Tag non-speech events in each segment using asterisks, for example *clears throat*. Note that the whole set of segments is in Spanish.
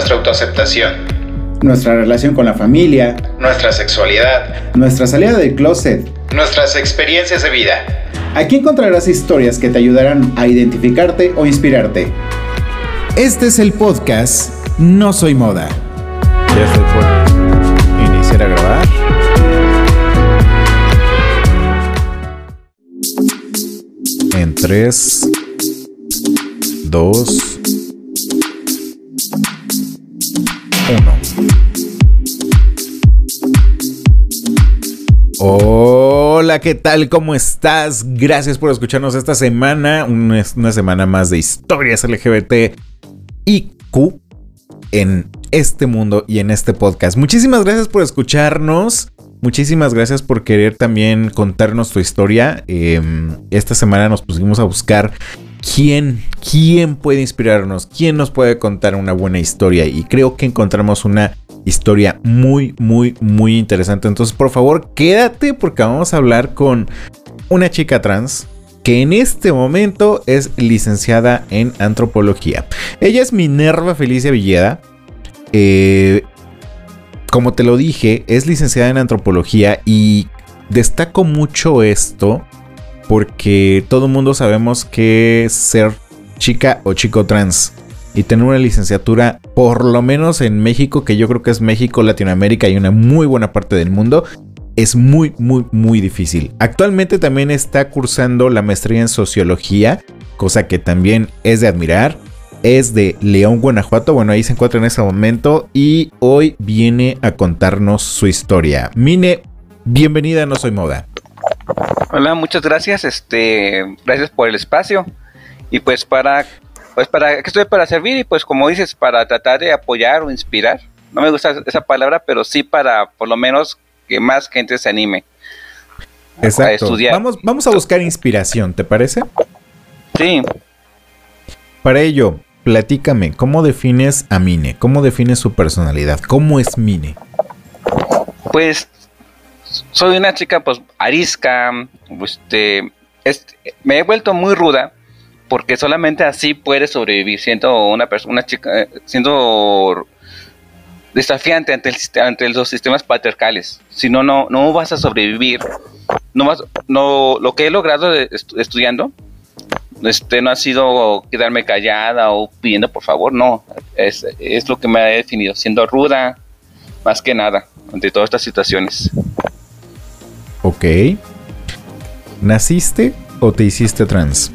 nuestra autoaceptación, nuestra relación con la familia, nuestra sexualidad, nuestra salida del closet, nuestras experiencias de vida. Aquí encontrarás historias que te ayudarán a identificarte o inspirarte. Este es el podcast No Soy Moda. Ya estoy por iniciar a grabar. En 3, 2, 1. Hola, ¿qué tal? ¿Cómo estás? Gracias por escucharnos esta semana. Una, semana más de historias LGBT y Q en este mundo y en este podcast. Muchísimas gracias por escucharnos. Muchísimas gracias por querer también contarnos tu historia. Eh, esta semana nos pusimos a buscar quién, quién puede inspirarnos, quién nos puede contar una buena historia. Y creo que encontramos una historia muy, muy, muy interesante. Entonces, por favor, quédate porque vamos a hablar con una chica trans que en este momento es licenciada en antropología. Ella es Minerva Felicia Villeda. Eh, como te lo dije, es licenciada en antropología y destaco mucho esto porque todo el mundo sabemos que ser chica o chico trans y tener una licenciatura, por lo menos en México, que yo creo que es México, Latinoamérica y una muy buena parte del mundo, es muy, muy, muy difícil. Actualmente también está cursando la maestría en sociología, cosa que también es de admirar. Es de León, Guanajuato. Bueno, ahí se encuentra en ese momento. Y hoy viene a contarnos su historia. Mine, bienvenida, no soy moda. Hola, muchas gracias. Este, gracias por el espacio. Y pues para, pues para que estoy para servir y pues como dices, para tratar de apoyar o inspirar. No me gusta esa palabra, pero sí para por lo menos que más gente se anime Exacto. a estudiar. Vamos, vamos a buscar inspiración, ¿te parece? Sí. Para ello, platícame, ¿cómo defines a Mine? ¿Cómo defines su personalidad? ¿Cómo es Mine? Pues soy una chica pues arisca, este, me he vuelto muy ruda porque solamente así puedes sobrevivir siendo una persona, una chica, siendo desafiante ante, el, ante los sistemas patriarcales. Si no, no, no vas a sobrevivir. No vas, no, lo que he logrado estudiando este, no ha sido quedarme callada o pidiendo por favor, no. Es, es lo que me ha definido, siendo ruda, más que nada, ante todas estas situaciones. Ok. ¿Naciste o te hiciste trans?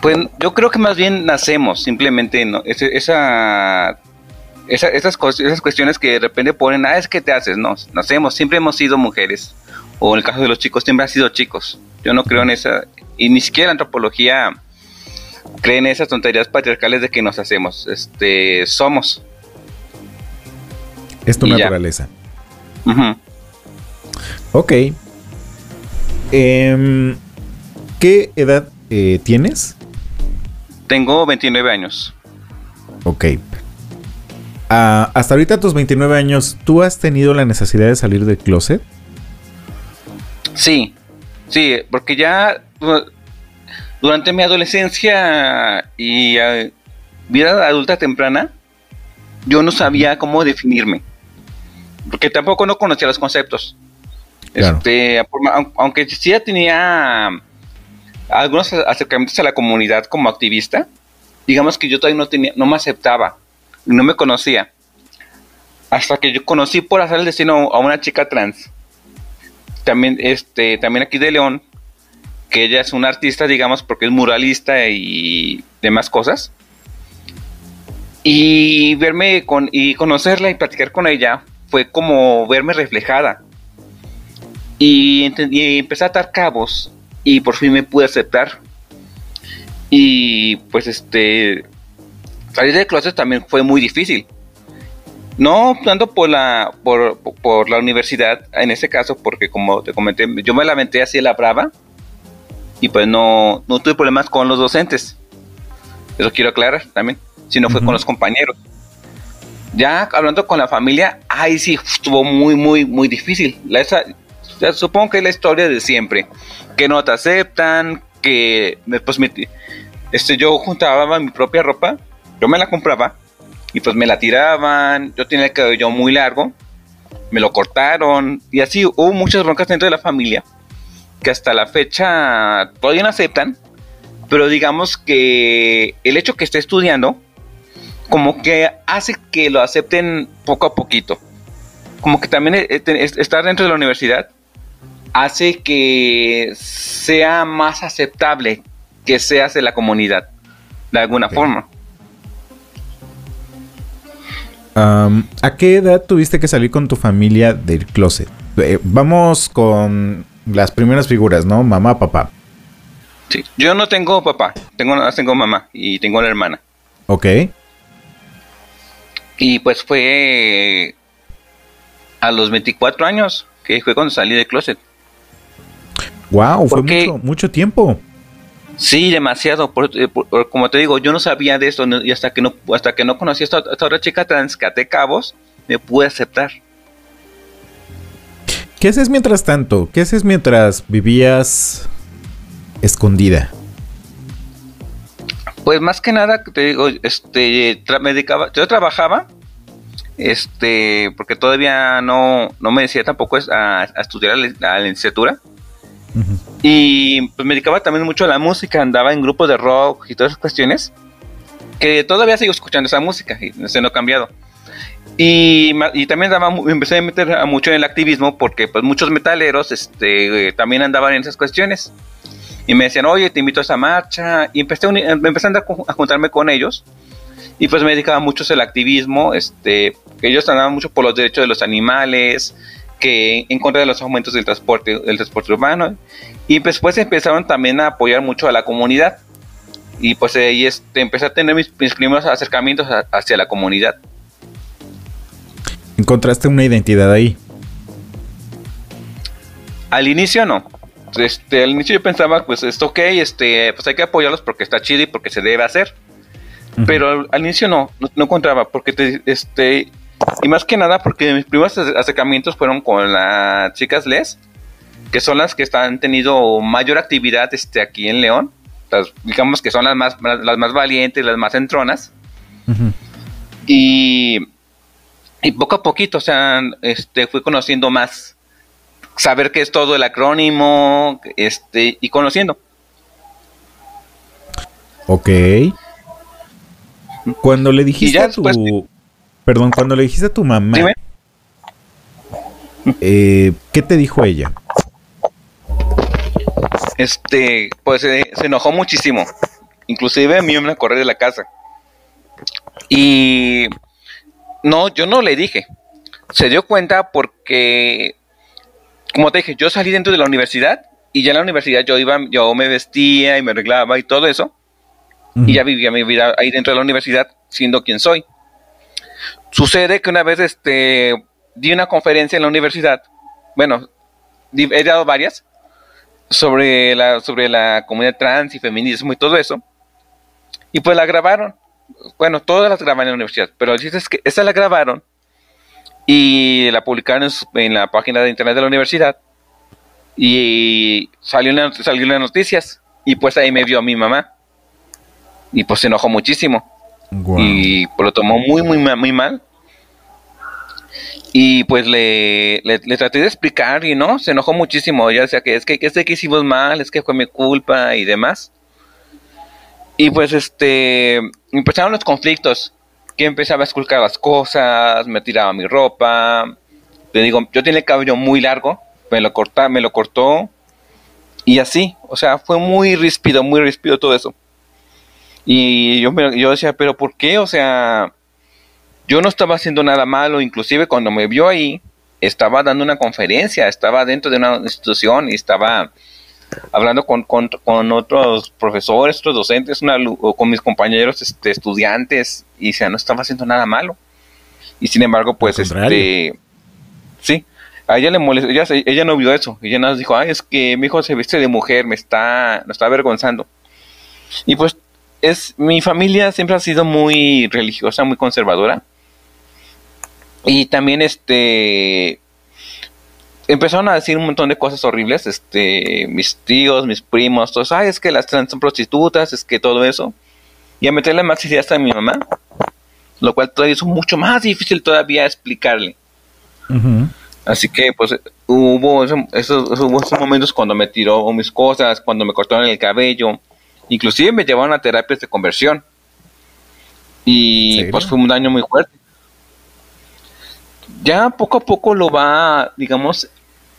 Pues yo creo que más bien nacemos, simplemente no, esa, esa, esas, esas cuestiones que de repente ponen, ah, es que te haces, no, nacemos, siempre hemos sido mujeres, o en el caso de los chicos, siempre han sido chicos. Yo no creo en esa, y ni siquiera la antropología cree en esas tonterías patriarcales de que nos hacemos, este, somos. Es tu naturaleza. Ok. Em, ¿Qué edad eh, tienes? Tengo 29 años. Ok. Ah, hasta ahorita, tus 29 años, ¿tú has tenido la necesidad de salir del closet? Sí, sí, porque ya durante mi adolescencia y ah, vida adulta temprana, yo no sabía cómo definirme. Porque tampoco no conocía los conceptos. Este, aunque sí ya tenía algunos acercamientos a la comunidad como activista, digamos que yo todavía no tenía, no me aceptaba, no me conocía. Hasta que yo conocí por hacer el destino a una chica trans. También, este, también aquí de León, que ella es una artista, digamos, porque es muralista y demás cosas. Y verme con, y conocerla y platicar con ella fue como verme reflejada. Y, empecé a atar cabos y por fin me pude aceptar. Y pues este, salir de clases también fue muy difícil. No tanto por la, por, por, la universidad, en ese caso, porque como te comenté, yo me lamenté así la brava y pues no, no tuve problemas con los docentes. Eso quiero aclarar también, si no fue con los compañeros. Ya hablando con la familia, ahí sí estuvo muy, muy, muy difícil. La, esa, supongo que es la historia de siempre. Que no te aceptan, que pues este, yo juntaba mi propia ropa yo me la compraba y pues me la tiraban, yo tenía el cabello muy largo, me lo cortaron y así hubo muchas broncas dentro de la familia que hasta la fecha todavía no aceptan, pero digamos que el hecho que esté estudiando como que hace que lo acepten poco a poquito. Como que también eh, estar dentro de la universidad hace que sea más aceptable que seas de la comunidad, de alguna forma. ¿A qué edad tuviste que salir con tu familia del closet? Eh, vamos con las primeras figuras, ¿no? Mamá, papá. Sí, yo no tengo papá, tengo, tengo mamá y tengo una hermana. Ok. Y pues fue a los 24 años, que fue cuando salí del closet. Wow, fue mucho, mucho tiempo. Sí, demasiado. Eh, como te digo, yo no sabía de esto y hasta que no, hasta que no conocí a esta, otra chica trans que cabos, me pude aceptar. ¿Qué haces mientras tanto? ¿Qué haces mientras vivías escondida? Pues más que nada, te digo, este, me dedicaba, yo trabajaba, este, porque todavía no, no me decía tampoco a, a estudiar la, licenciatura. Y pues me dedicaba también mucho a la música, andaba en grupos de rock y todas esas cuestiones, que todavía sigo escuchando esa música y se no ha cambiado. Y, y, también andaba, empecé a meter mucho en el activismo porque pues muchos metaleros este, también andaban en esas cuestiones. Y me decían, oye, te invito a esa marcha. Y empecé, empecé a, andar, a juntarme con ellos. Y pues me dedicaba mucho al activismo, este, ellos andaban mucho por los derechos de los animales, que en contra de los aumentos del transporte, del transporte urbano. Y después empezaron también a apoyar mucho a la comunidad. Y pues ahí este, empecé a tener mis, primeros acercamientos hacia la comunidad. ¿Encontraste una identidad ahí? Al inicio no este, al inicio yo pensaba, pues esto ok, este, pues hay que apoyarlos porque está chido y porque se debe hacer. Pero al, inicio no, no, encontraba, porque te, este, y más que nada porque mis primeros acercamientos fueron con las chicas Les, que son las que han tenido mayor actividad este, aquí en León. digamos que son las más, las más valientes, las más entronas. y, y poco a poquito, o sea, este, fui conociendo más saber qué es todo el acrónimo, este, y conociendo. Ok. Cuando le dijiste a tu... Perdón, cuando le dijiste a tu mamá... Eh, ¿Qué te dijo ella? Este, pues eh, se enojó muchísimo. Inclusive a mí me a correr de la casa. Y... No, yo no le dije. Se dio cuenta porque como te dije, yo salí dentro de la universidad y ya en la universidad yo iba, yo me vestía y me arreglaba y todo eso. Y ya vivía mi vida ahí dentro de la universidad siendo quien soy. Sucede que una vez este, di una conferencia en la universidad, bueno, he dado varias, sobre la, sobre la comunidad trans y feminismo y todo eso. Y pues la grabaron. Bueno, todas las graban en la universidad, pero es que esa la grabaron y la publicaron en, la página de internet de la universidad y salió en, salió las noticias y pues ahí me vio a mi mamá y pues se enojó muchísimo y pues lo tomó muy muy muy mal y pues le, le, traté de explicar y no, se enojó muchísimo, ya decía que es que, es que hicimos mal, es que fue mi culpa y demás. Y pues este, empezaron los conflictos que empezaba a esculcar las cosas, me tiraba mi ropa. Te digo, yo tenía el cabello muy largo, me lo corta, me lo cortó y así, o sea, fue muy ríspido, muy ríspido todo eso. Y yo, yo decía, pero ¿por qué? O sea, yo no estaba haciendo nada malo, inclusive cuando me vio ahí, estaba dando una conferencia, estaba dentro de una institución y estaba hablando con, con, otros profesores, otros docentes, una, con mis compañeros este, estudiantes, y o no estaba haciendo nada malo. Y sin embargo, pues, este, sí, a ella le molestó, ella, ella no vio eso, ella nos dijo, ay, es que mi hijo se viste de mujer, me está, me está avergonzando. Y pues, es, mi familia siempre ha sido muy religiosa, muy conservadora. Y también, este, empezaron a decir un montón de cosas horribles, este, mis tíos, mis primos, todos, ay, es que las trans son prostitutas, es que todo eso. y a meterle más ideas a mi mamá, lo cual todavía es mucho más difícil todavía explicarle. Así que pues hubo esos, esos, momentos cuando me tiró mis cosas, cuando me cortaron el cabello, inclusive me llevaron a terapias de conversión. Y pues fue un daño muy fuerte. Ya poco a poco lo va, digamos,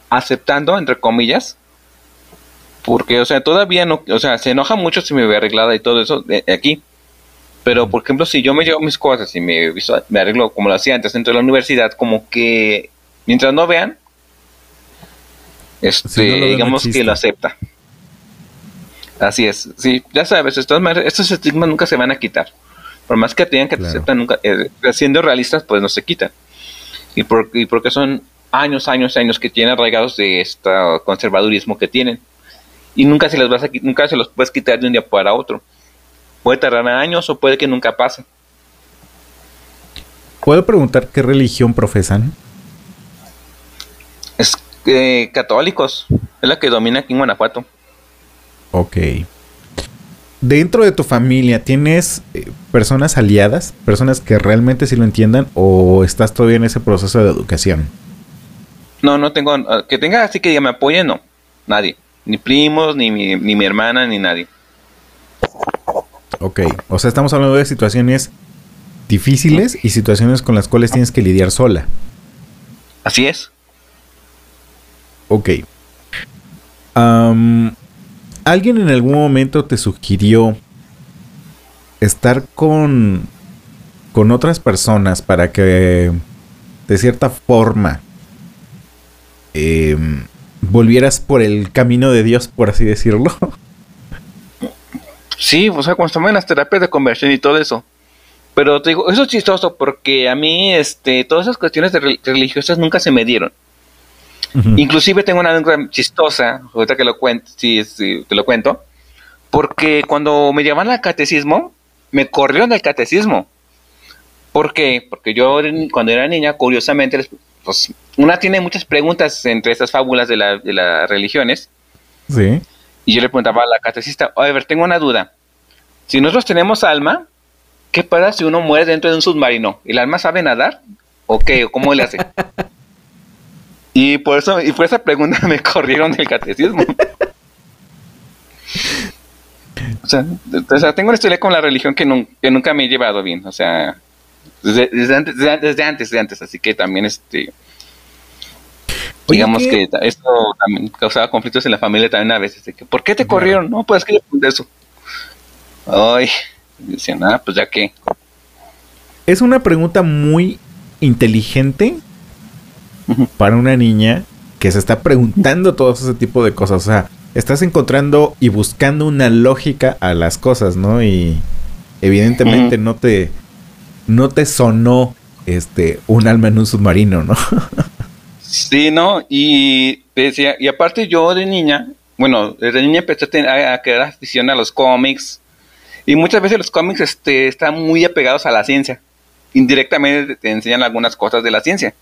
aceptando, entre comillas. Porque, o sea, todavía no, o sea, se enoja mucho si me ve arreglada y todo eso de, aquí. Pero, por ejemplo, si yo me llevo mis cosas y me, me arreglo como lo hacía antes dentro de la universidad, como que mientras no vean, este, digamos que lo acepta. Así es, sí, ya sabes, estos, estos estigmas nunca se van a quitar. Por más que tengan que te aceptan, nunca, eh, siendo realistas, pues no se quitan. Y, por, y porque son años, años, años que tienen arraigados de este conservadurismo que tienen. Y nunca se, les vas a, nunca se los puedes quitar de un día para otro. Puede tardar años o puede que nunca pase. ¿Puedo preguntar qué religión profesan? Es eh, católicos. Es la que domina aquí en Guanajuato. Ok. Dentro de tu familia, ¿tienes eh, personas aliadas? ¿Personas que realmente sí lo entiendan? ¿O estás todavía en ese proceso de educación? No, no tengo. Ah, que tenga así que me apoyen, no. Nadie. Ni primos, ni mi, ni mi hermana, ni nadie. Ok. O sea, estamos hablando de situaciones difíciles y situaciones con las cuales tienes que lidiar sola. Así es. Ok. ¿Alguien en algún momento te sugirió estar con, con otras personas para que de cierta forma em, volvieras por el camino de Dios, por así decirlo? *laughs* Sí, o sea, cuando estamos en las terapias de conversión y todo eso. Pero te digo, eso es chistoso porque a mí, este, todas esas cuestiones religiosas nunca se me dieron. Inclusive tengo una anécdota chistosa, ahorita que lo cuento, sí, te lo cuento, porque cuando me llamaban al catecismo, me corrieron del catecismo. ¿Por qué? Porque yo cuando era niña, curiosamente, pues, una tiene muchas preguntas entre estas fábulas de, la, de las religiones. Sí. Y yo le preguntaba a la catecista, a ver, tengo una duda. Si nosotros tenemos alma, ¿qué pasa si uno muere dentro de un submarino? ¿El alma sabe nadar? ¿O qué? ¿O cómo le hace? *laughs* Y por eso, y por esa pregunta *laughs* me corrieron del catecismo. o, sea, tengo una historia con la religión que, nunca me he llevado bien. O sea, desde, antes, desde, antes, así que también este digamos que esto también causaba conflictos en la familia también a veces. De que, ¿Por qué te corrieron? No, pues que yo eso. Ay, decían, ah, pues ya que. Es una pregunta muy inteligente para una niña que se está preguntando todo ese tipo de cosas. O sea, estás encontrando y buscando una lógica a las cosas, ¿no? Y evidentemente no te no te sonó este un alma en un submarino, ¿no? sí, no, y decía, y aparte yo de niña, bueno, desde niña empecé a, a, querer afición a los cómics. Y muchas veces los cómics este, están muy apegados a la ciencia. Indirectamente te enseñan algunas cosas de la ciencia.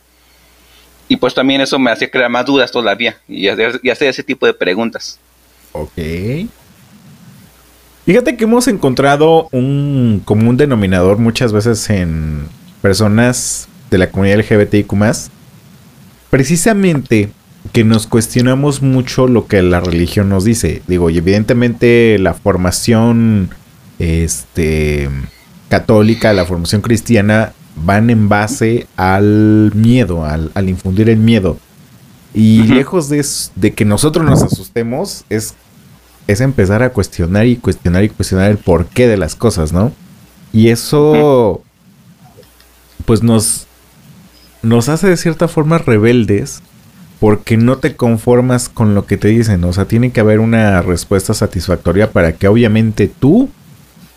Y pues también eso me hacía crear más dudas todavía y hacer, ese tipo de preguntas. Ok. Fíjate que hemos encontrado un común denominador muchas veces en personas de la comunidad LGBTIQ precisamente que nos cuestionamos mucho lo que la religión nos dice. Digo, y evidentemente la formación este, católica, la formación cristiana van en base al miedo, al, infundir el miedo. Y lejos de, que nosotros nos asustemos, es, es empezar a cuestionar y cuestionar y cuestionar el porqué de las cosas, ¿no? Y eso, pues nos, nos hace de cierta forma rebeldes porque no te conformas con lo que te dicen. O sea, tiene que haber una respuesta satisfactoria para que obviamente tú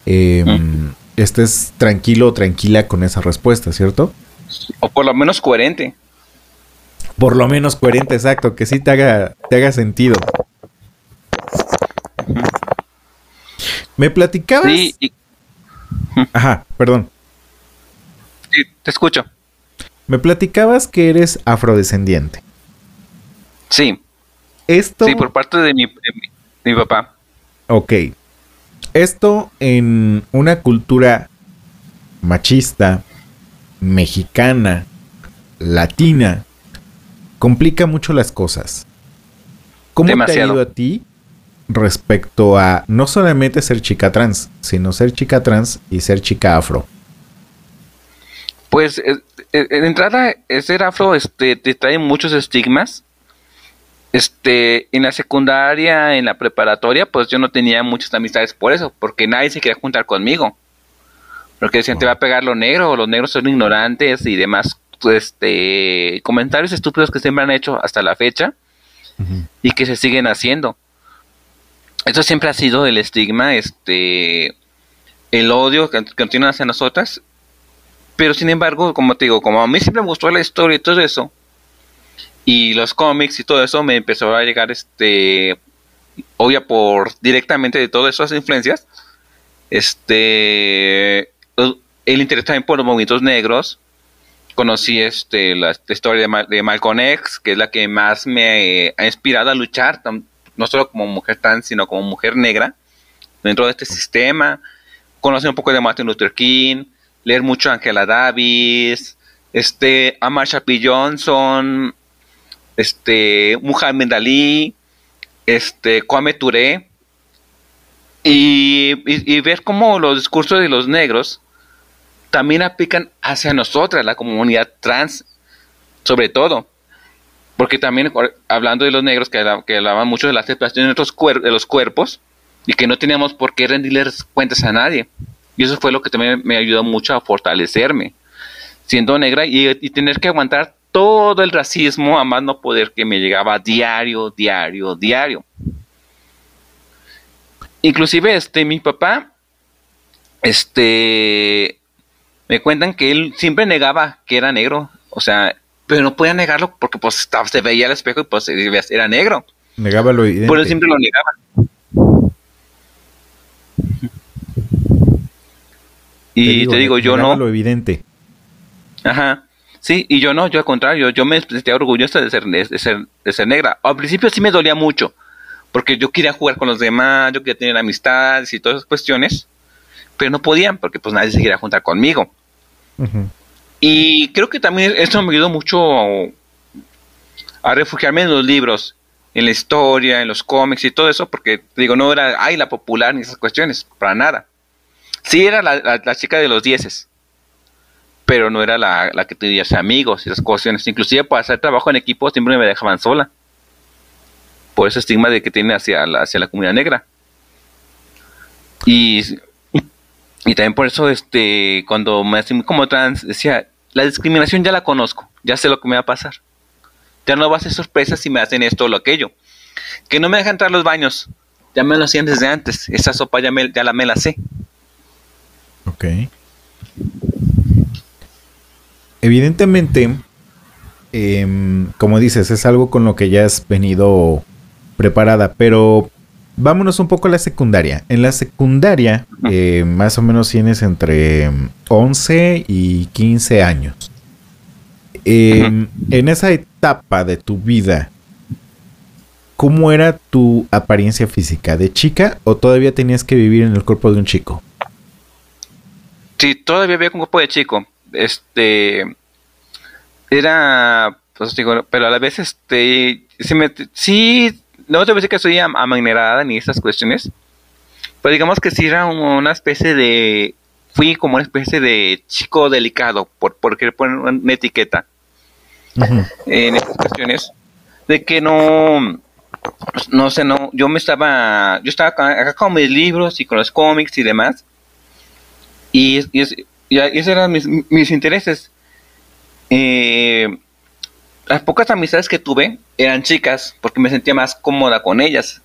em, estés tranquilo o tranquila con esa respuesta, ¿cierto? O por lo menos coherente. Por lo menos coherente, exacto, que sí te haga, te haga sentido. Me platicabas. Sí, Ajá, perdón. Sí, te escucho. Me platicabas que eres afrodescendiente. Sí. Esto. Sí, por parte de mi, de mi papá. Ok. Esto en una cultura machista, mexicana, latina, complica mucho las cosas. ¿Cómo te ha ido a ti respecto a no solamente ser chica trans, sino ser chica trans y ser chica afro? Pues eh, eh, en entrada, ser afro este, te trae muchos estigmas. Este, en la secundaria, en la preparatoria, pues yo no tenía muchas amistades por eso, porque nadie se quería juntar conmigo. Porque decían, te va a pegar lo negro, los negros son ignorantes y demás este, comentarios estúpidos que siempre han hecho hasta la fecha y que se siguen haciendo. Eso siempre ha sido el estigma, este, el odio que continúa hacia nosotras. Pero sin embargo, como te digo, como a mí siempre me gustó la historia y todo eso, y los cómics y todo eso, me empezó a llegar, este, obvia por directamente de todas esas influencias, este, el interés también por los movimientos negros, conocí este, la, historia de, de, Malcolm X, que es la que más me ha inspirado a luchar, no solo como mujer trans, sino como mujer negra, dentro de este sistema. Conocí un poco de Martin Luther King, leer mucho a Angela Davis, este, a Marsha P. Johnson, este, Muhammad Ali, este, Kwame Ture, y, y ver cómo los discursos de los negros también aplican hacia nosotras, la comunidad trans, sobre todo. Porque también, hablando de los negros, que, hablaban mucho de la aceptación de, de los cuerpos, y que no teníamos por qué rendirles cuentas a nadie. Y eso fue lo que también me ayudó mucho a fortalecerme, siendo negra y, tener que aguantar todo el racismo a más no poder que me llegaba diario, diario, diario. Inclusive, este, mi papá, este, me cuentan que él siempre negaba que era negro, o sea, pero no podía negarlo porque pues estaba, se veía al espejo y pues era negro. Negaba lo evidente. Pero él siempre lo negaba. Y te digo, yo no. lo evidente. Ajá. Sí, y yo no, yo al contrario, yo me sentía orgullosa de ser, de ser, de ser negra. Al principio sí me dolía mucho, porque yo quería jugar con los demás, yo quería tener amistades y todas esas cuestiones, pero no podían porque pues nadie se quería juntar conmigo. Y creo que también esto me ayudó mucho a refugiarme en los libros, en la historia, en los cómics y todo eso, porque digo, no era, ay, la popular ni esas cuestiones, para nada. Sí era la, chica de los dieces, pero no era la, que tenía amigos y esas cuestiones. Inclusive para hacer trabajo en equipo siempre me dejaban sola. Por ese estigma de que tiene hacia la, hacia la comunidad negra. Y y también por eso, este, cuando me hacen como trans, decía, la discriminación ya la conozco, ya sé lo que me va a pasar. Ya no va a ser sorpresa si me hacen esto o lo aquello. Que no me dejan entrar a los baños, ya me lo hacían desde antes. Esa sopa ya, me, la me la sé. Ok. Evidentemente, em, como dices, es algo con lo que ya has venido preparada, pero vámonos un poco a la secundaria. En la secundaria, eh, más o menos tienes entre 11 y 15 años. Em, en esa etapa de tu vida, ¿cómo era tu apariencia física? ¿De chica o todavía tenías que vivir en el cuerpo de un chico? Sí, todavía vivía con un cuerpo de chico. Este. Era. Pues digo, pero a la vez, este. sí no te voy a decir que soy amagnerada ni esas cuestiones, pero digamos que sí era una especie de, fui como una especie de chico delicado, por, por querer poner una etiqueta en estas cuestiones, de que no, no sé, no, yo me estaba, yo estaba acá, con mis libros y con los cómics y demás, y, y, y esos eran mis, mis intereses. Eh, las pocas amistades que tuve eran chicas, porque me sentía más cómoda con ellas.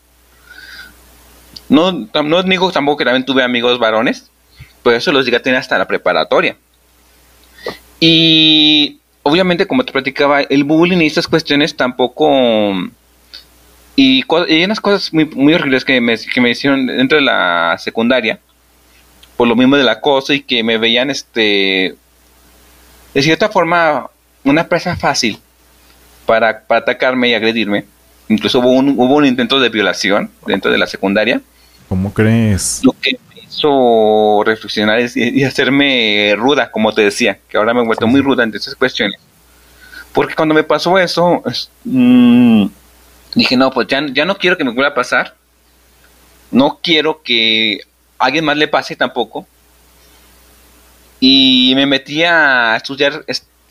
No, no digo tampoco que también tuve amigos varones, pero eso los llegué a tener hasta la preparatoria. Y obviamente, como te platicaba, el bullying y estas cuestiones tampoco... Y, hay unas cosas muy, muy horribles que me, que me hicieron dentro de la secundaria, por lo mismo del acoso y que me veían, este, de cierta forma, una presa fácil para, atacarme y agredirme. Incluso hubo un, hubo un intento de violación dentro de la secundaria. ¿Cómo crees? Lo que me hizo reflexionar y hacerme ruda, como te decía, que ahora me he vuelto muy ruda en esas cuestiones. Porque cuando me pasó eso, mmm, dije, no, pues ya, ya no quiero que me vuelva a pasar. No quiero que alguien más le pase tampoco. Y me metí a estudiar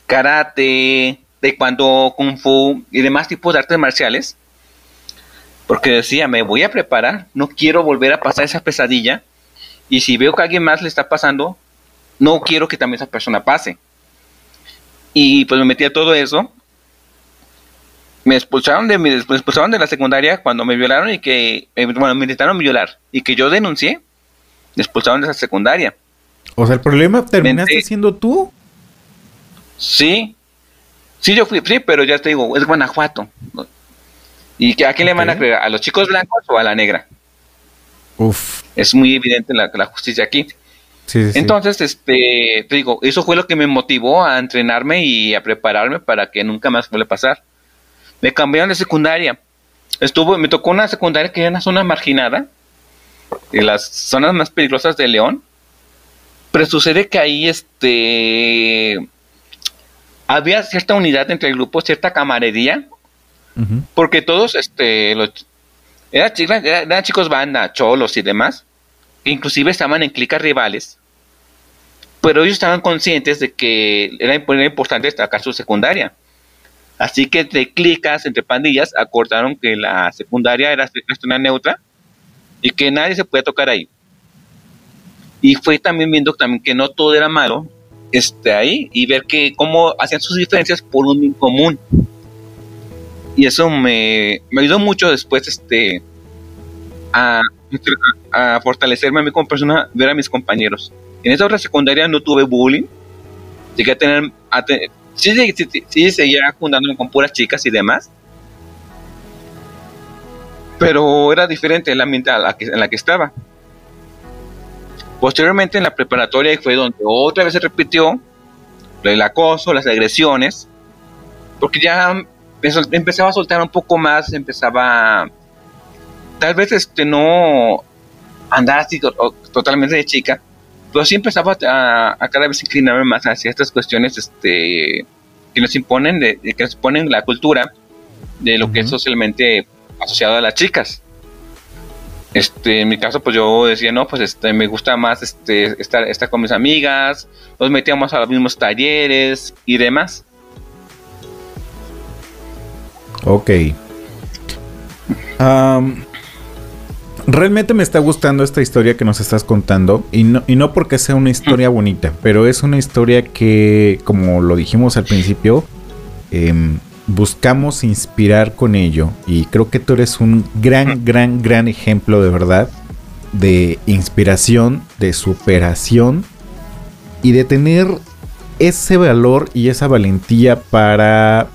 karate, taekwondo, kung fu y demás tipos de artes marciales. Porque decía, me voy a preparar, no quiero volver a pasar esa pesadilla. Y si veo que alguien más le está pasando, no quiero que también esa persona pase. Y pues me metí a todo eso me expulsaron de me expulsaron de la secundaria cuando me violaron y que eh, bueno me intentaron violar y que yo denuncié expulsaron de esa secundaria. O sea el problema terminaste siendo tú. Sí. Sí yo fui sí pero ya te digo es Guanajuato. Y a quién le van a creer a los chicos blancos o a la negra Uf. es muy evidente la, la justicia aquí. Sí, sí, entonces este te digo eso fue lo que me motivó a entrenarme y a prepararme para que nunca más vuelva a pasar. Me cambiaron de secundaria. Estuvo, me tocó una secundaria que era una zona marginada, en las zonas más peligrosas de León. Pero sucede que ahí este había cierta unidad entre el grupo, cierta camaradería, porque todos este los eran, eran, chicos banda, cholos y demás, inclusive estaban en clicas rivales, pero ellos estaban conscientes de que era importante destacar su secundaria. Así que entre clicas, entre pandillas, acordaron que la secundaria era una neutra y que nadie se podía tocar ahí. Y fue también viendo también que no todo era malo este, ahí y ver que cómo hacían sus diferencias por un bien común. Y eso me, me ayudó mucho después este, a, a, fortalecerme a mí como persona, ver a mis compañeros. En esa otra secundaria no tuve bullying. Llegué a tener, a tener sí, sí, sí, seguía juntándome con puras chicas y demás. Pero era diferente el ambiente en la que, en la que estaba. Posteriormente en la preparatoria fue donde otra vez se repitió el acoso, las agresiones, porque ya empezaba a soltar un poco más, empezaba tal vez este no andar así totalmente de chica, pero sí empezaba a, cada vez inclinarme más hacia estas cuestiones este, que nos imponen, de, que nos ponen la cultura de lo que es socialmente asociado a las chicas. Este, en mi caso, pues yo decía, no, pues este, me gusta más este, estar, estar con mis amigas, nos metíamos a los mismos talleres y demás. Ok. Um, Realmente me está gustando esta historia que nos estás contando y no, y no porque sea una historia bonita, pero es una historia que, como lo dijimos al principio, em, buscamos inspirar con ello y creo que tú eres un gran, gran, gran ejemplo de verdad de inspiración, de superación y de tener ese valor y esa valentía para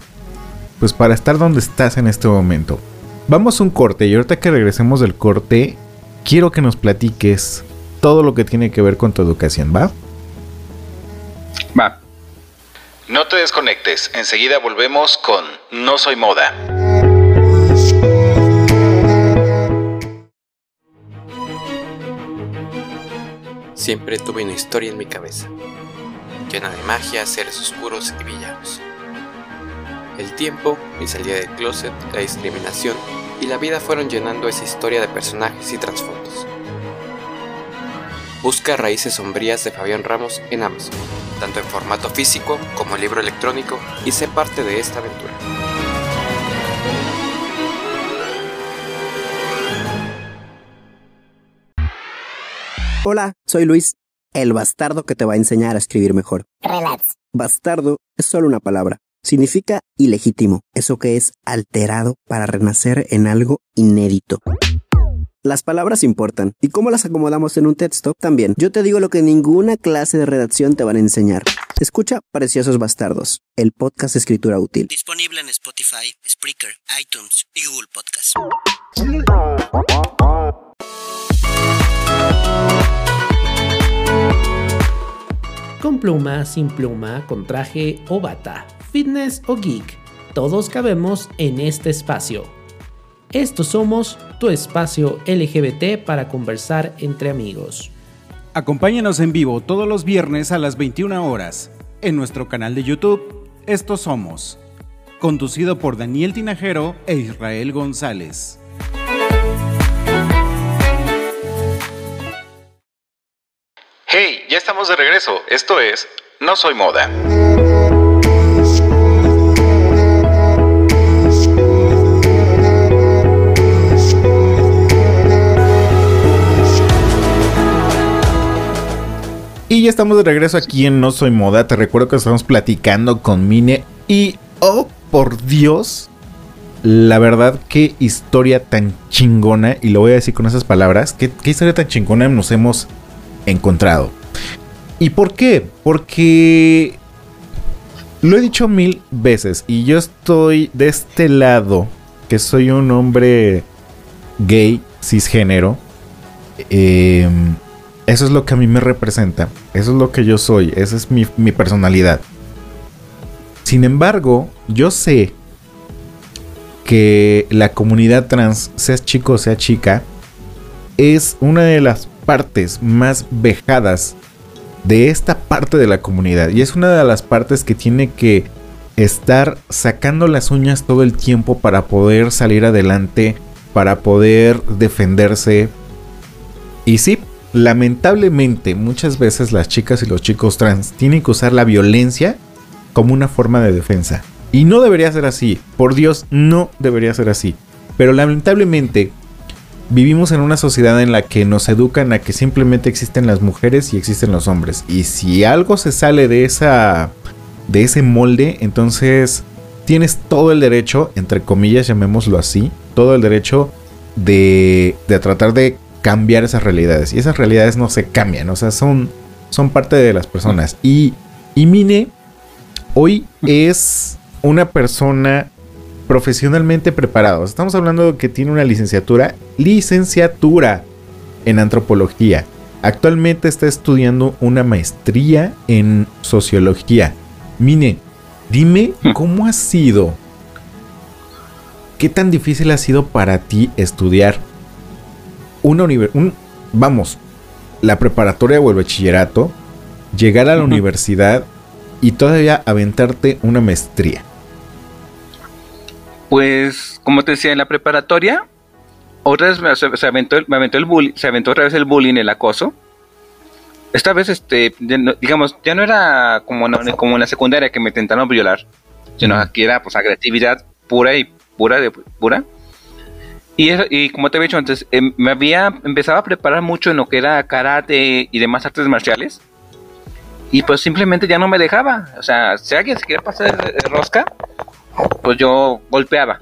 pues para estar donde estás en este momento. Vamos a un corte y ahorita que regresemos del corte, quiero que nos platiques todo lo que tiene que ver con tu educación, ¿va? Va. No te desconectes, enseguida volvemos con No Soy Moda. Siempre tuve una historia en mi cabeza, llena de magia, seres oscuros y villanos. El tiempo, mi salida del closet, la discriminación y la vida fueron llenando esa historia de personajes y trasfondos. Busca Raíces Sombrías de Fabián Ramos en Amazon, tanto en formato físico como libro electrónico, y sé parte de esta aventura. Hola, soy Luis, el bastardo que te va a enseñar a escribir mejor. Relax. Bastardo es solo una palabra Significa ilegítimo, eso que es alterado para renacer en algo inédito. Las palabras importan, y cómo las acomodamos en un texto también. Yo te digo lo que ninguna clase de redacción te van a enseñar. Escucha Preciosos Bastardos, el podcast de escritura útil. Disponible en Spotify, Spreaker, iTunes y Google Podcast. Con pluma, sin pluma, con traje o bata fitness o geek, todos cabemos en este espacio. Estos somos tu espacio LGBT para conversar entre amigos. Acompáñanos en vivo todos los viernes a las 21 horas en nuestro canal de YouTube Estos Somos, conducido por Daniel Tinajero e Israel González. Hey, ya estamos de regreso. Esto es No Soy Moda. Y ya estamos de regreso aquí en No Soy Moda. Te recuerdo que estamos platicando con Mine. Y, oh, por Dios, la verdad, qué historia tan chingona. Y lo voy a decir con esas palabras. Qué, qué historia tan chingona nos hemos encontrado. ¿Y por qué? Porque lo he dicho mil veces. Y yo estoy de este lado. Que soy un hombre gay, cisgénero. Eh eso es lo que a mí me representa. Eso es lo que yo soy. Esa es mi, personalidad. Sin embargo, yo sé que la comunidad trans, sea chico o sea chica, es una de las partes más vejadas de esta parte de la comunidad. Y es una de las partes que tiene que estar sacando las uñas todo el tiempo para poder salir adelante, para poder defenderse. Y sí, lamentablemente muchas veces las chicas y los chicos trans tienen que usar la violencia como una forma de defensa. Y no debería ser así. Por Dios, no debería ser así. Pero lamentablemente vivimos en una sociedad en la que nos educan a que simplemente existen las mujeres y existen los hombres. Y si algo se sale de esa de ese molde, entonces tienes todo el derecho, entre comillas, llamémoslo así, todo el derecho de, de tratar de cambiar esas realidades. Y esas realidades no se cambian, o sea, son, son parte de las personas. Y, y Mine hoy es una persona profesionalmente preparada. Estamos hablando de que tiene una licenciatura, licenciatura en antropología. Actualmente está estudiando una maestría en sociología. Mine, dime cómo ha sido, qué tan difícil ha sido para ti estudiar una un, vamos, la preparatoria o el bachillerato, llegar a la universidad y todavía aventarte una maestría? Pues, como te decía, en la preparatoria, otra vez se, aventó, me aventó el bullying, se aventó otra vez el bullying, el acoso. Esta vez, este, digamos, ya no era como, como en la secundaria que me intentaron violar, sino aquí era pues agresividad pura y pura de pura. Y, como te había dicho antes, em, me había empezado a preparar mucho en lo que era karate y demás artes marciales. Y pues simplemente ya no me dejaba. O sea, si alguien se quería pasar de rosca, pues yo golpeaba.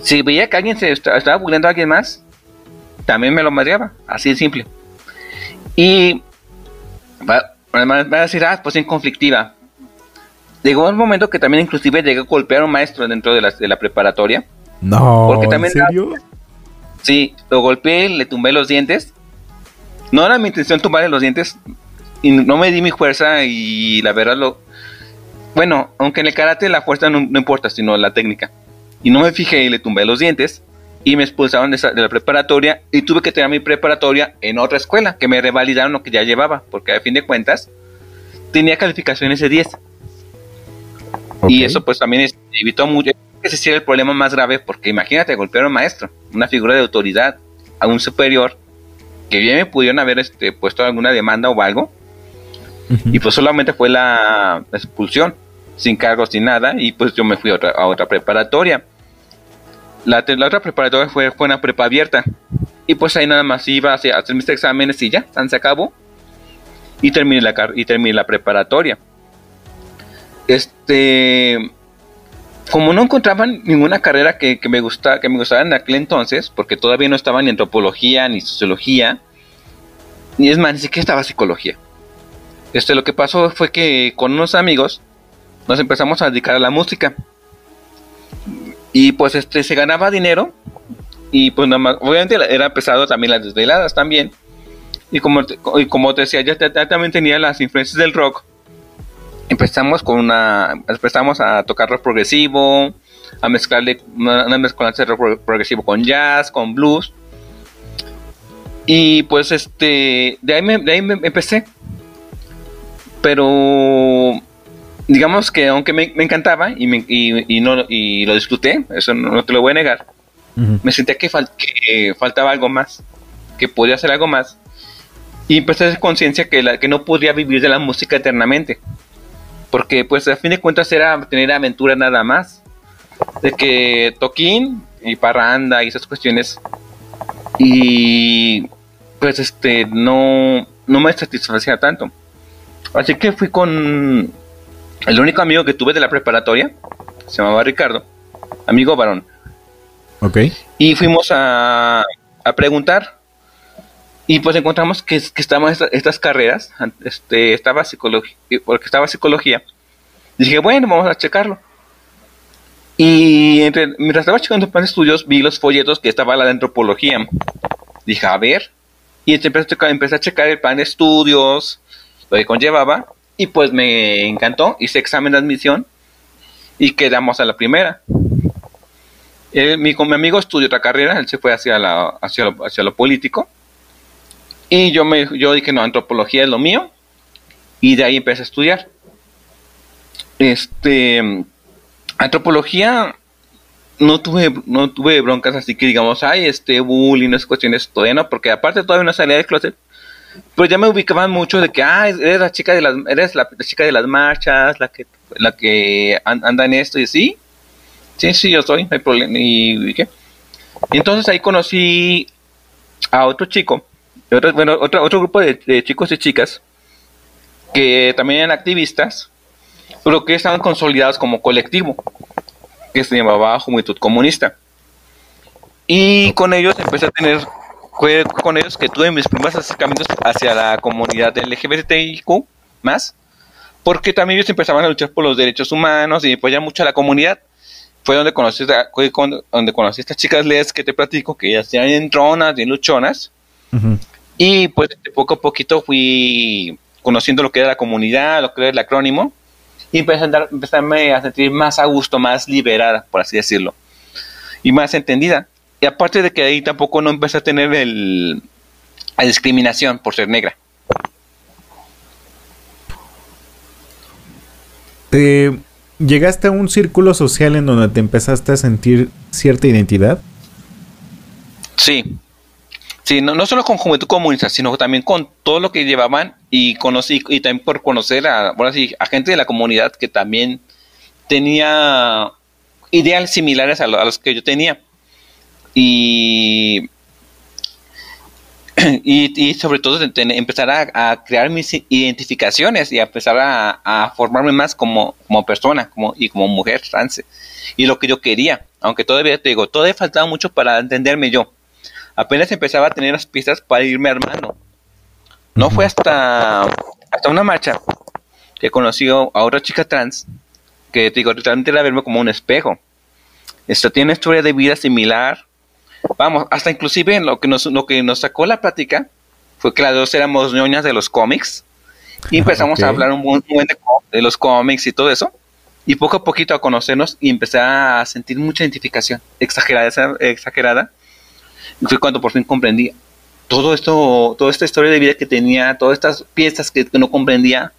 Si veía que alguien se estaba burlando a alguien más, también me lo madreaba. Así de simple. Y va, va a decir, ah, pues en conflictiva. Llegó un momento que también inclusive llegué a golpear a un maestro dentro de la, de la preparatoria no, Porque también ¿en serio? sí, lo golpeé, le tumbé los dientes. No era mi intención tumbarle los dientes. Y no me di mi fuerza y la verdad lo... Bueno, aunque en el karate la fuerza no, importa, sino la técnica. Y no me fijé y le tumbé los dientes. Y me expulsaron de, la preparatoria y tuve que tener mi preparatoria en otra escuela, que me revalidaron lo que ya llevaba, porque a fin de cuentas tenía calificaciones de 10. Y eso pues también evitó mucho, ese sí era el problema más grave, porque imagínate golpear a un maestro, una figura de autoridad, a un superior, que bien me pudieron haber este, puesto alguna demanda o algo, y pues solamente fue la expulsión, sin cargos ni nada, y pues yo me fui a otra, preparatoria. La, la, otra preparatoria fue, fue una prepa abierta, y pues ahí nada más iba a hacer, mis exámenes y ya, se acabó, y terminé la, y terminé la preparatoria. Este como no encontraban ninguna carrera que, me gusta, que me gustara en aquel entonces, porque todavía no estaba ni antropología ni sociología, ni es más, ni siquiera estaba psicología. Este, lo que pasó fue que con unos amigos nos empezamos a dedicar a la música. Y pues este se ganaba dinero. Y pues nada más, obviamente era pesado también las desveladas también. Y como, y como te decía, ya también tenía las influencias del rock empezamos con una empezamos a tocar rock progresivo a mezclarle una, mezcolanza de rock pro- progresivo con jazz, con blues. Y pues este, de ahí me, de ahí me empecé. Pero digamos que aunque me, me encantaba y, me- y- y no, y lo disfruté, eso no, no te lo voy a negar, me sentía que, fal- que faltaba algo más, que podía hacer algo más. Y empecé a hacer conciencia que, la, que no podría vivir de la música eternamente. Porque pues a fin de cuentas era tener aventura nada más. De que toquín y parranda y esas cuestiones. Y pues este no, no me satisfacía tanto. Así que fui con el único amigo que tuve de la preparatoria. Se llamaba Ricardo. Amigo varón. Ok. Y fuimos a, a preguntar. Y pues encontramos que, que estaban esta- estas carreras. Este, estaba psicología, porque estaba psicología. Dije, bueno, vamos a checarlo. Y entre- mientras estaba checando plan de estudios, vi los folletos que estaba la de antropología. Dije, a ver. Y empecé a checar, a checar el plan de estudios, lo que conllevaba. Y pues me encantó. Hice examen de admisión. Y quedamos a la primera. Él, mi, con mi amigo estudió otra carrera, él se fue hacia, la, hacia, lo, hacia lo político. Y yo, me, yo dije, no, antropología es lo mío. Y de ahí empecé a estudiar. Este, antropología, no tuve, no tuve broncas así que digamos, ay, este, bullying, esas cuestiones, todavía no, porque aparte todavía no salía del closet. Pero ya me ubicaban mucho de que, ah, eres la chica de las, eres la, la chica de las marchas, la que, la que an- anda en esto y así. Sí, sí, yo soy, no hay problema. ¿Y, y qué? Entonces ahí conocí a otro chico, otro, bueno, otro, otro grupo de, de chicos y chicas que también eran activistas, pero que estaban consolidados como colectivo, que se llamaba Juventud Comunista. Y con ellos empecé a tener, fue con ellos que tuve mis primeros acercamientos hacia la comunidad LGBTIQ más, porque también ellos empezaban a luchar por los derechos humanos y apoyar mucho a la comunidad fue donde conocí, donde conocí a estas chicas les que te platico, que ellas eran entronas, bien luchonas, Ujú. Y pues de poco a poquito fui conociendo lo que era la comunidad, lo que era el acrónimo, y empecé a, andar, empezarme a sentir más a gusto, más liberada, por así decirlo, y más entendida. Y aparte de que ahí tampoco no empecé a tener el, la discriminación por ser negra. ¿Te llegaste a un círculo social en donde te empezaste a sentir cierta identidad? Sí. Sí, no, no solo con Juventud Comunista, sino también con todo lo que llevaban y conocí, y también por conocer a, bueno, a gente de la comunidad que también tenía ideales similares a, lo- a los que yo tenía. Y, *clears throat* y, y sobre todo empezar a, crear mis identificaciones y a empezar a, a formarme más como, como persona como, y como mujer trans. Y lo que yo quería, aunque todavía te digo, todavía faltaba mucho para entenderme yo apenas empezaba a tener las pistas para irme armando. No fue hasta, hasta una marcha que conocí a otra chica trans que te digo, realmente era verme como un espejo. Esto tiene una historia de vida similar. Vamos, hasta inclusive lo que nos, lo que nos sacó la plática fue que las dos éramos ñoñas de los cómics y empezamos Ok. a hablar un buen, un buen de, de los cómics y todo eso. Y poco a poquito a conocernos y empecé a sentir mucha identificación exagerada, exagerada fue cuando por fin comprendí todo esto, toda esta historia de vida que tenía, todas estas piezas que, no comprendía,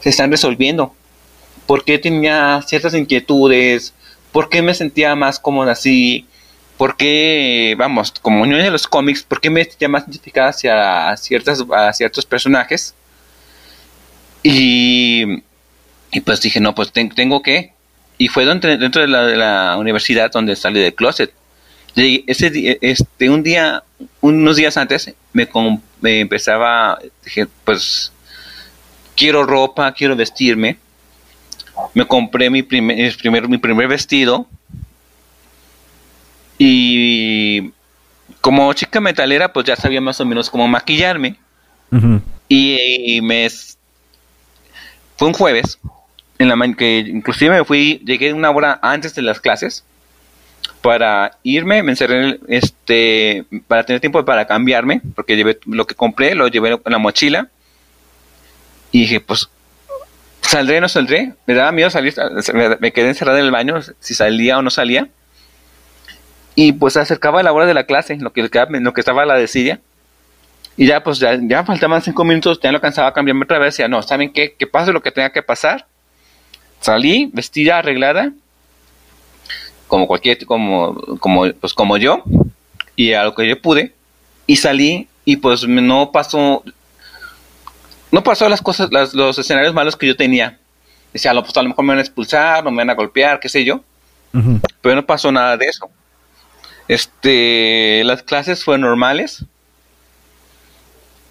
se están resolviendo. ¿Por qué tenía ciertas inquietudes? ¿Por qué me sentía más cómoda así? ¿Por qué, vamos, como no de los cómics, por qué me sentía más identificada hacia ciertas, a ciertos personajes? Y, y pues dije, no, pues ten- tengo que. Y fue dentro, dentro de la universidad donde salí del closet. Ese día, este, un día, unos días antes, me, me empezaba, dije, pues, quiero ropa, quiero vestirme. Me compré mi primer, mi primer, mi primer vestido. Y como chica metalera, pues ya sabía más o menos cómo maquillarme. Y, y me fue un jueves en la que inclusive me fui llegué una hora antes de las clases para irme me encerré este para tener tiempo para cambiarme porque llevé lo que compré lo llevé en la mochila y dije pues ¿Saldré no saldré? Me daba miedo salir, me quedé encerrada en el baño, si salía o no salía. Y pues se acercaba la hora de la clase, lo que, lo que estaba la desidia. Y ya pues ya, ya faltaban cinco minutos, ya no alcanzaba a cambiarme otra vez. Decía, no, ¿saben qué? Que pase lo que tenga que pasar. Salí, vestida, arreglada, como cualquier, como, como, pues como yo, y a lo que yo pude. Y salí y pues no pasó, no pasó las cosas, las, los escenarios malos que yo tenía. Decía, pues a lo mejor me van a expulsar, no me van a golpear, qué sé yo. Pero no pasó nada de eso. Este, las clases fueron normales.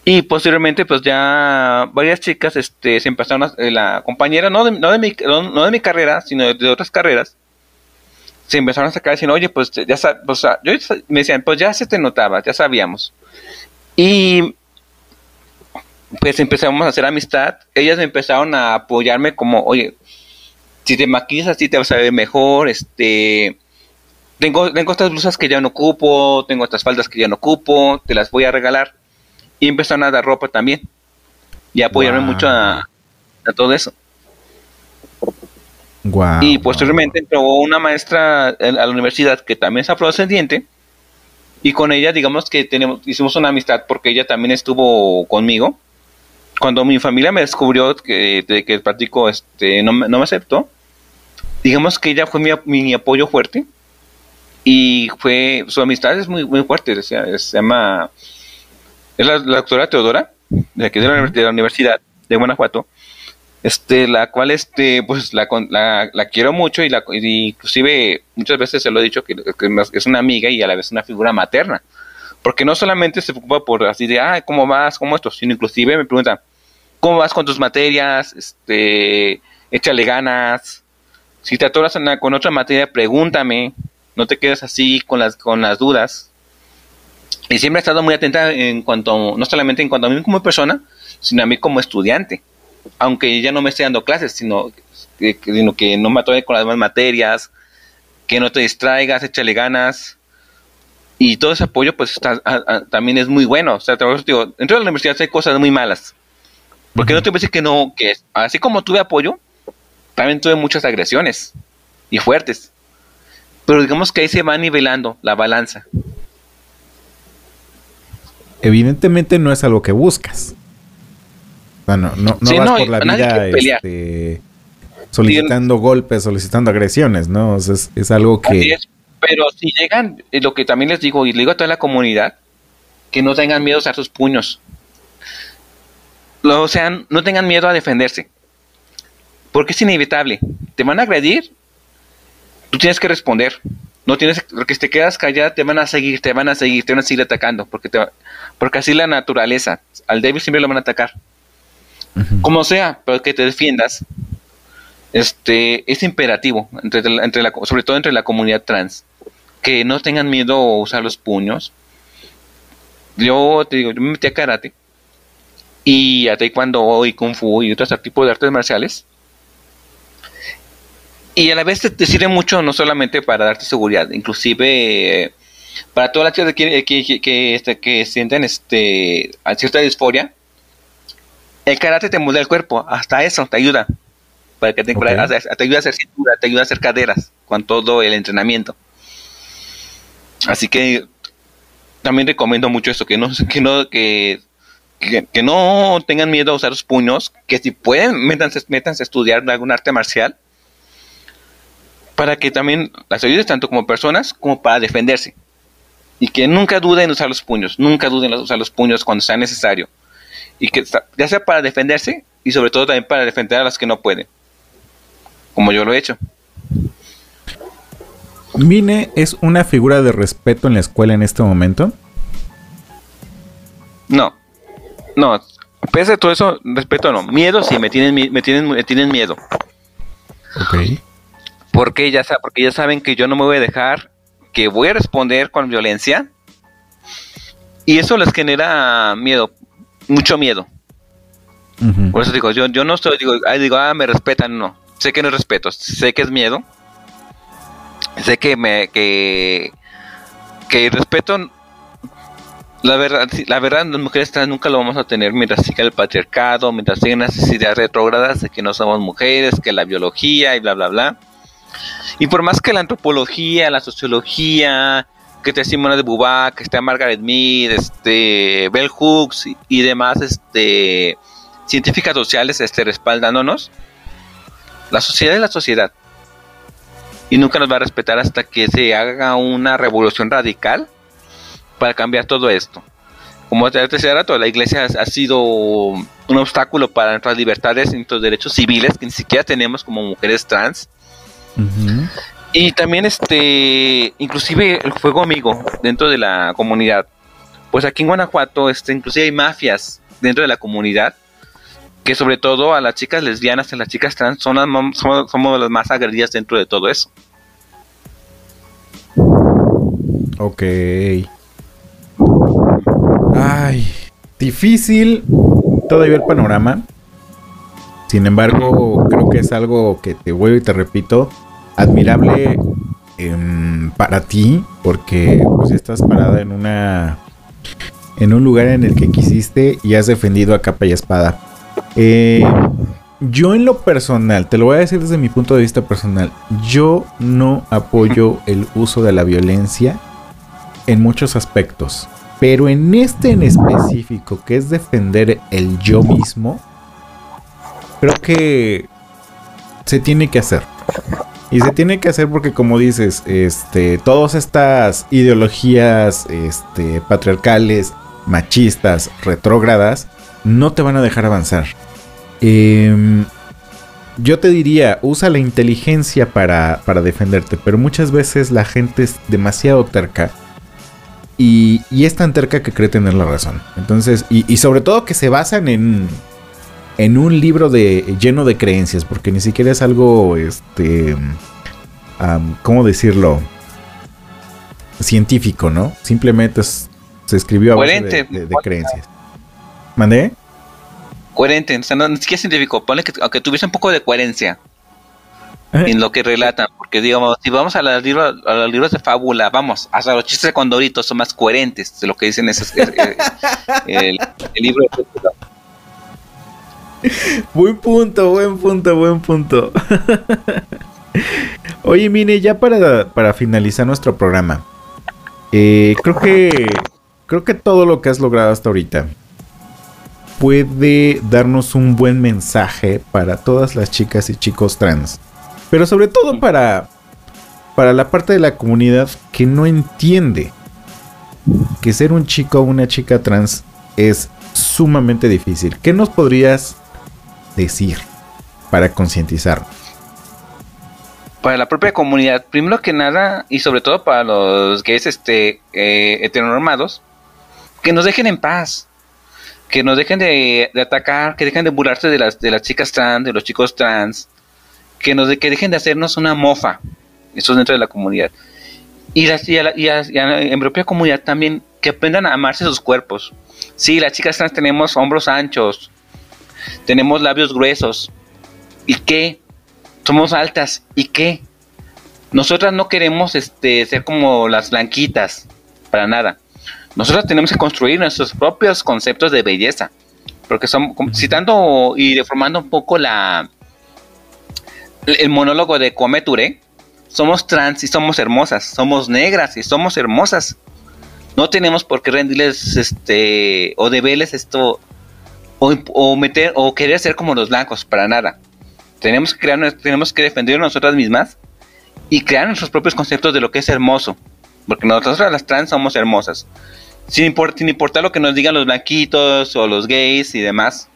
Y posteriormente, pues ya varias chicas este, se empezaron a, eh, la compañera, no de, no, de mi, no, de mi carrera, sino de, otras carreras, se empezaron a sacar diciendo, oye, pues ya o sea, yo, me decían, pues ya se te notaba, ya sabíamos. Y pues empezamos a hacer amistad. Ellas me empezaron a apoyarme como, oye, si te maquillas así te vas a ver mejor, este, tengo, tengo estas blusas que ya no ocupo, tengo estas faldas que ya no ocupo, te las voy a regalar. Y empezaron a dar ropa también. Y apoyarme mucho a, todo eso. Y posteriormente entró una maestra a la universidad que también es afrodescendiente. Y con ella, digamos que tenemos, hicimos una amistad porque ella también estuvo conmigo cuando mi familia me descubrió que, de que el práctico este, no, no, me aceptó, digamos que ella fue mi, apoyo fuerte y fue su amistad es muy muy fuerte se llama es la, doctora Teodora de aquí de la, universidad de Guanajuato este la cual este pues la, la, quiero mucho y la inclusive muchas veces se lo he dicho que, es una amiga y a la vez una figura materna porque no solamente se preocupa por así de ah cómo vas cómo esto sino inclusive me pregunta ¿Cómo vas con tus materias? Este, échale ganas. Si te atoras con otra materia, pregúntame. No te quedes así con las, con las dudas. Y siempre he estado muy atenta en cuanto, no solamente en cuanto a mí como persona, sino a mí como estudiante. Aunque ella no me esté dando clases, sino que, sino que no me atore con las demás materias, que no te distraigas, échale ganas. Y todo ese apoyo, pues también es muy bueno. O sea, digo, dentro de la universidad hay cosas muy malas porque no te voy a decir que no, que así como tuve apoyo, también tuve muchas agresiones y fuertes. Pero digamos que ahí se va nivelando la balanza. Evidentemente no es algo que buscas. No, no, vas por la vida este, solicitando golpes, solicitando agresiones, ¿no? es, algo que... Pero si llegan, eh, lo que también les digo, y le digo a toda la comunidad, que no tengan miedo a usar sus puños o sea, no tengan miedo a defenderse. Porque es inevitable. Te van a agredir, tú tienes que responder. No tienes, porque si te quedas callada, te van a seguir, te van a seguir, te van a seguir atacando. Porque, te, porque así la naturaleza. Al débil siempre lo van a atacar. Como sea, pero que te defiendas. Este es imperativo, entre, entre la, sobre todo entre la comunidad trans. Que no tengan miedo a usar los puños. Yo te digo, yo me metí a karate y a taekwondo y kung fu y otros tipos de artes marciales. Y a la vez te, sirve mucho no solamente para darte seguridad, inclusive eh, para todas las chicas que, que, que, este, que sienten este, cierta disforia, el karate te muda el cuerpo, hasta eso te ayuda. Para que te, te ayuda a hacer cintura, te ayuda a hacer caderas con todo el entrenamiento. Así que también recomiendo mucho eso, que no, *laughs* que no, que que, no tengan miedo a usar los puños, que si pueden, métanse, métanse a estudiar algún arte marcial, para que también las ayudes tanto como personas como para defenderse. Y que nunca duden en usar los puños, nunca duden en usar los puños cuando sea necesario. Y que ya sea para defenderse y sobre todo también para defender a las que no pueden. Como yo lo he hecho. Mine es una figura de respeto en la escuela en este momento. No. No, pese a todo eso, respeto no. Miedo sí, me tienen, me tienen, me tienen miedo. Ok. Porque ya, porque ya saben que yo no me voy a dejar, que voy a responder con violencia. Y eso les genera miedo, mucho miedo. Por eso digo, yo, yo no estoy, digo, digo, ah, me respetan, no. Sé que no es respeto, sé que es miedo. Sé que me, que, que respeto La verdad, la verdad, las mujeres trans nunca lo vamos a tener mientras siga el patriarcado, mientras sigan las ideas retrógradas de que no somos mujeres, que la biología y bla, bla, bla. Y por más que la antropología, la sociología, que te Simona de Beauvoir, que está Margaret Mead, este, Bell Hooks y, y demás, este, científicas sociales, este, respaldándonos, la sociedad es la sociedad. Y nunca nos va a respetar hasta que se haga una revolución radical para cambiar todo esto. Como te decía rato, la iglesia ha sido un obstáculo para nuestras libertades y nuestros derechos civiles que ni siquiera tenemos como mujeres trans. Y también este, inclusive el fuego amigo dentro de la comunidad. Pues aquí en Guanajuato, este, inclusive hay mafias dentro de la comunidad que sobre todo a las chicas lesbianas y a las chicas trans son las, somos, somos las más agredidas dentro de todo eso. Ok. Ay, difícil todavía el panorama. Sin embargo, creo que es algo que te vuelvo y te repito, admirable em, para ti, porque pues estás parada en una en un lugar en el que quisiste y has defendido a capa y espada. Eh, yo en lo personal, te lo voy a decir desde mi punto de vista personal, yo no apoyo el uso de la violencia en muchos aspectos. Pero en este en específico, que es defender el yo mismo, creo que se tiene que hacer. Y se tiene que hacer porque como dices, este, todas estas ideologías este, patriarcales, machistas, retrógradas, no te van a dejar avanzar. Em, yo te diría, usa la inteligencia para, para defenderte, pero muchas veces la gente es demasiado terca. Y, y es tan terca que cree tener la razón. Entonces, y, y sobre todo que se basan en, en un libro de, lleno de creencias, porque ni siquiera es algo, este, ¿cómo decirlo? Científico, ¿no? Simplemente es- se escribió a base de, Coherente. de- de creencias. ¿Mandé? Coherente, o sea, no, ni siquiera científico, ponle que aunque tuviese un poco de coherencia en lo que relatan, porque digamos, si vamos a los libros, a los libros de fábula, vamos, hasta los chistes de Condorito son más coherentes de lo que dicen esos, eh, eh, *laughs* el, el libro de fábula. *laughs* Buen punto, buen punto, buen punto. *laughs* Oye, Mine, ya para, para finalizar nuestro programa. eh, creo que. Creo que todo lo que has logrado hasta ahorita puede darnos un buen mensaje para todas las chicas y chicos trans. Pero sobre todo para. Para la parte de la comunidad que no entiende que ser un chico o una chica trans es sumamente difícil. ¿Qué nos podrías decir para concientizar? Para la propia comunidad, primero que nada, y sobre todo para los gays este, eh, heteronormados, que nos dejen en paz. Que nos dejen de, de atacar, que dejen de burlarse de las, de las chicas trans, de los chicos trans, que, nos de- que dejen de hacernos una mofa. Eso es dentro de la comunidad. Y, las, y, a la- y a- y a- en propia comunidad también, que aprendan a amarse sus cuerpos. Sí, las chicas trans tenemos hombros anchos, tenemos labios gruesos. ¿Y qué? Somos altas. ¿Y qué? Nosotras no queremos este, ser como las blanquitas, para nada. Nosotras tenemos que construir nuestros propios conceptos de belleza. Porque son, citando y deformando un poco la el monólogo de Come Touré, somos trans y somos hermosas, somos negras y somos hermosas. No tenemos por qué rendirles este o deberles esto o, o meter o querer ser como los blancos para nada. Tenemos que crear, tenemos que defender nosotras mismas y crear nuestros propios conceptos de lo que es hermoso, porque nosotras las trans somos hermosas. Sin, import- sin importar lo que nos digan los blanquitos o los gays y demás,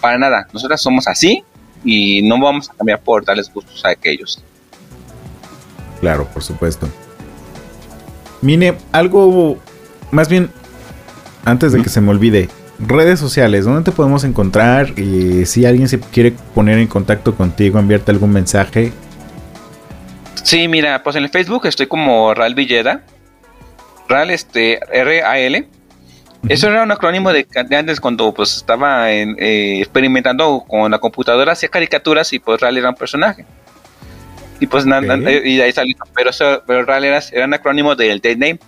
para nada. Nosotras somos así y no vamos a cambiar por darles gustos a aquellos. Claro, por supuesto. Mine, algo más bien, antes de que se me olvide, redes sociales, ¿dónde te podemos encontrar? Y si alguien se quiere poner en contacto contigo, enviarte algún mensaje. Sí, mira, pues en el Facebook estoy como Ral Villeda. Ral, este, R-A-L. Eso era un acrónimo de, de antes cuando pues estaba en, eh, experimentando con la computadora, hacía caricaturas y pues Ral era un personaje. Y pues na- na- Ok. y de ahí salió. Pero, eso, pero Ral era, era un acrónimo del dead name.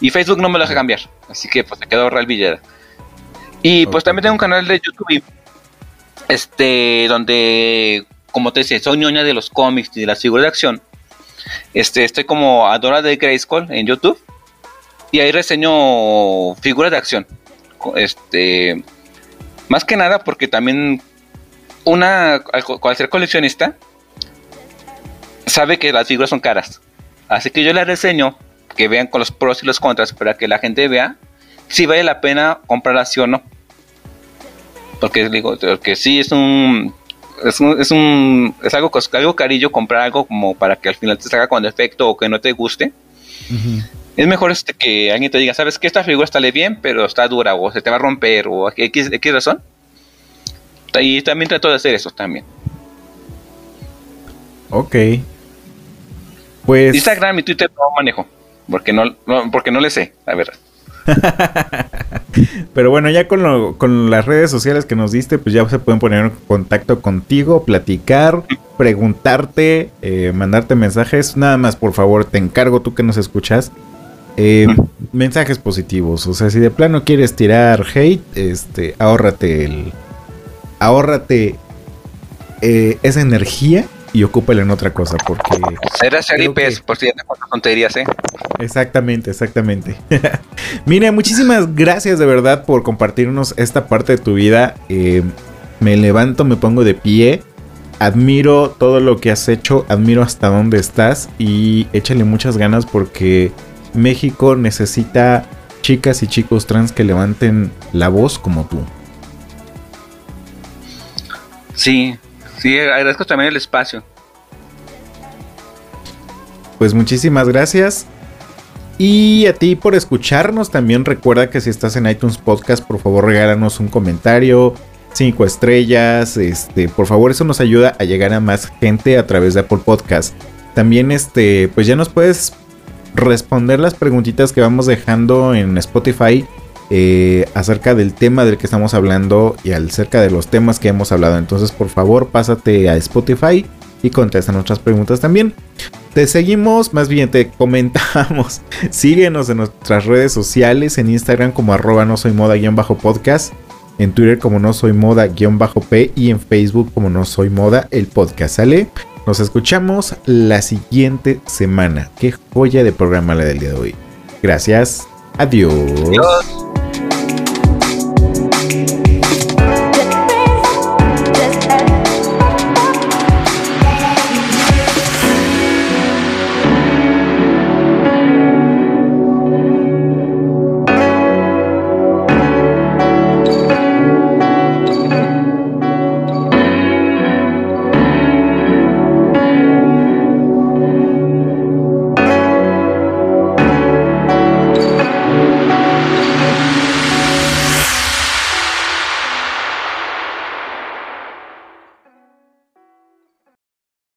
Y Facebook no me lo deja cambiar. Así que pues se quedó Real Villera. Y pues también tengo un canal de YouTube. Este, donde, como te decía, soy ñoña de los cómics y de las figuras de acción. Este, estoy como Adora de Grayskull en YouTube. Y ahí reseño figuras de acción. Este, más que nada porque también una, al, ser coleccionista, sabe que las figuras son caras. Así que yo la reseño, que vean con los pros y los contras, para que la gente vea si vale la pena comprarla sí o no. Porque digo, que sí es un es un, es un es algo, algo carillo comprar algo como para que al final te salga con defecto o que no te guste. Es mejor este que alguien te diga, sabes que esta figura está bien, pero está dura o se te va a romper o X, X razón. Y también trato de hacer eso también. Ok. Pues. Instagram y Twitter no manejo. Porque no, porque no le sé, la verdad. *laughs* Pero bueno, ya con, con las redes sociales que nos diste, pues ya se pueden poner en contacto contigo, platicar, preguntarte, eh, mandarte mensajes. Nada más, por favor, te encargo tú que nos escuchas. Eh, mensajes positivos. O sea, si de plano quieres tirar hate, este, ahórrate el, ahórrate eh, esa energía y ocúpala en otra cosa, porque... Será Seripes, por si ya tonterías, ¿eh? Exactamente, exactamente. *laughs* Mire, muchísimas gracias de verdad por compartirnos esta parte de tu vida. Eh, me levanto, me pongo de pie. Admiro todo lo que has hecho, admiro hasta dónde estás y échale muchas ganas porque México necesita chicas y chicos trans que levanten la voz como tú. Sí, sí, agradezco también el espacio. Pues muchísimas gracias. Y a ti por escucharnos. También recuerda que si estás en iTunes Podcast, por favor regálanos un comentario, cinco estrellas. Este, por favor, eso nos ayuda a llegar a más gente a través de Apple Podcast. También, este, pues ya nos puedes responder las preguntitas que vamos dejando en Spotify eh, acerca del tema del que estamos hablando y acerca de los temas que hemos hablado. Entonces, por favor, pásate a Spotify y contesta nuestras preguntas también. Te seguimos, más bien te comentamos. *laughs* Síguenos en nuestras redes sociales, en Instagram como arroba no soy moda-podcast, en Twitter como no soy moda-p y en Facebook como no soy moda el podcast, ¿sale? Nos escuchamos la siguiente semana. Qué joya de programa la del día de hoy. Gracias. Adiós.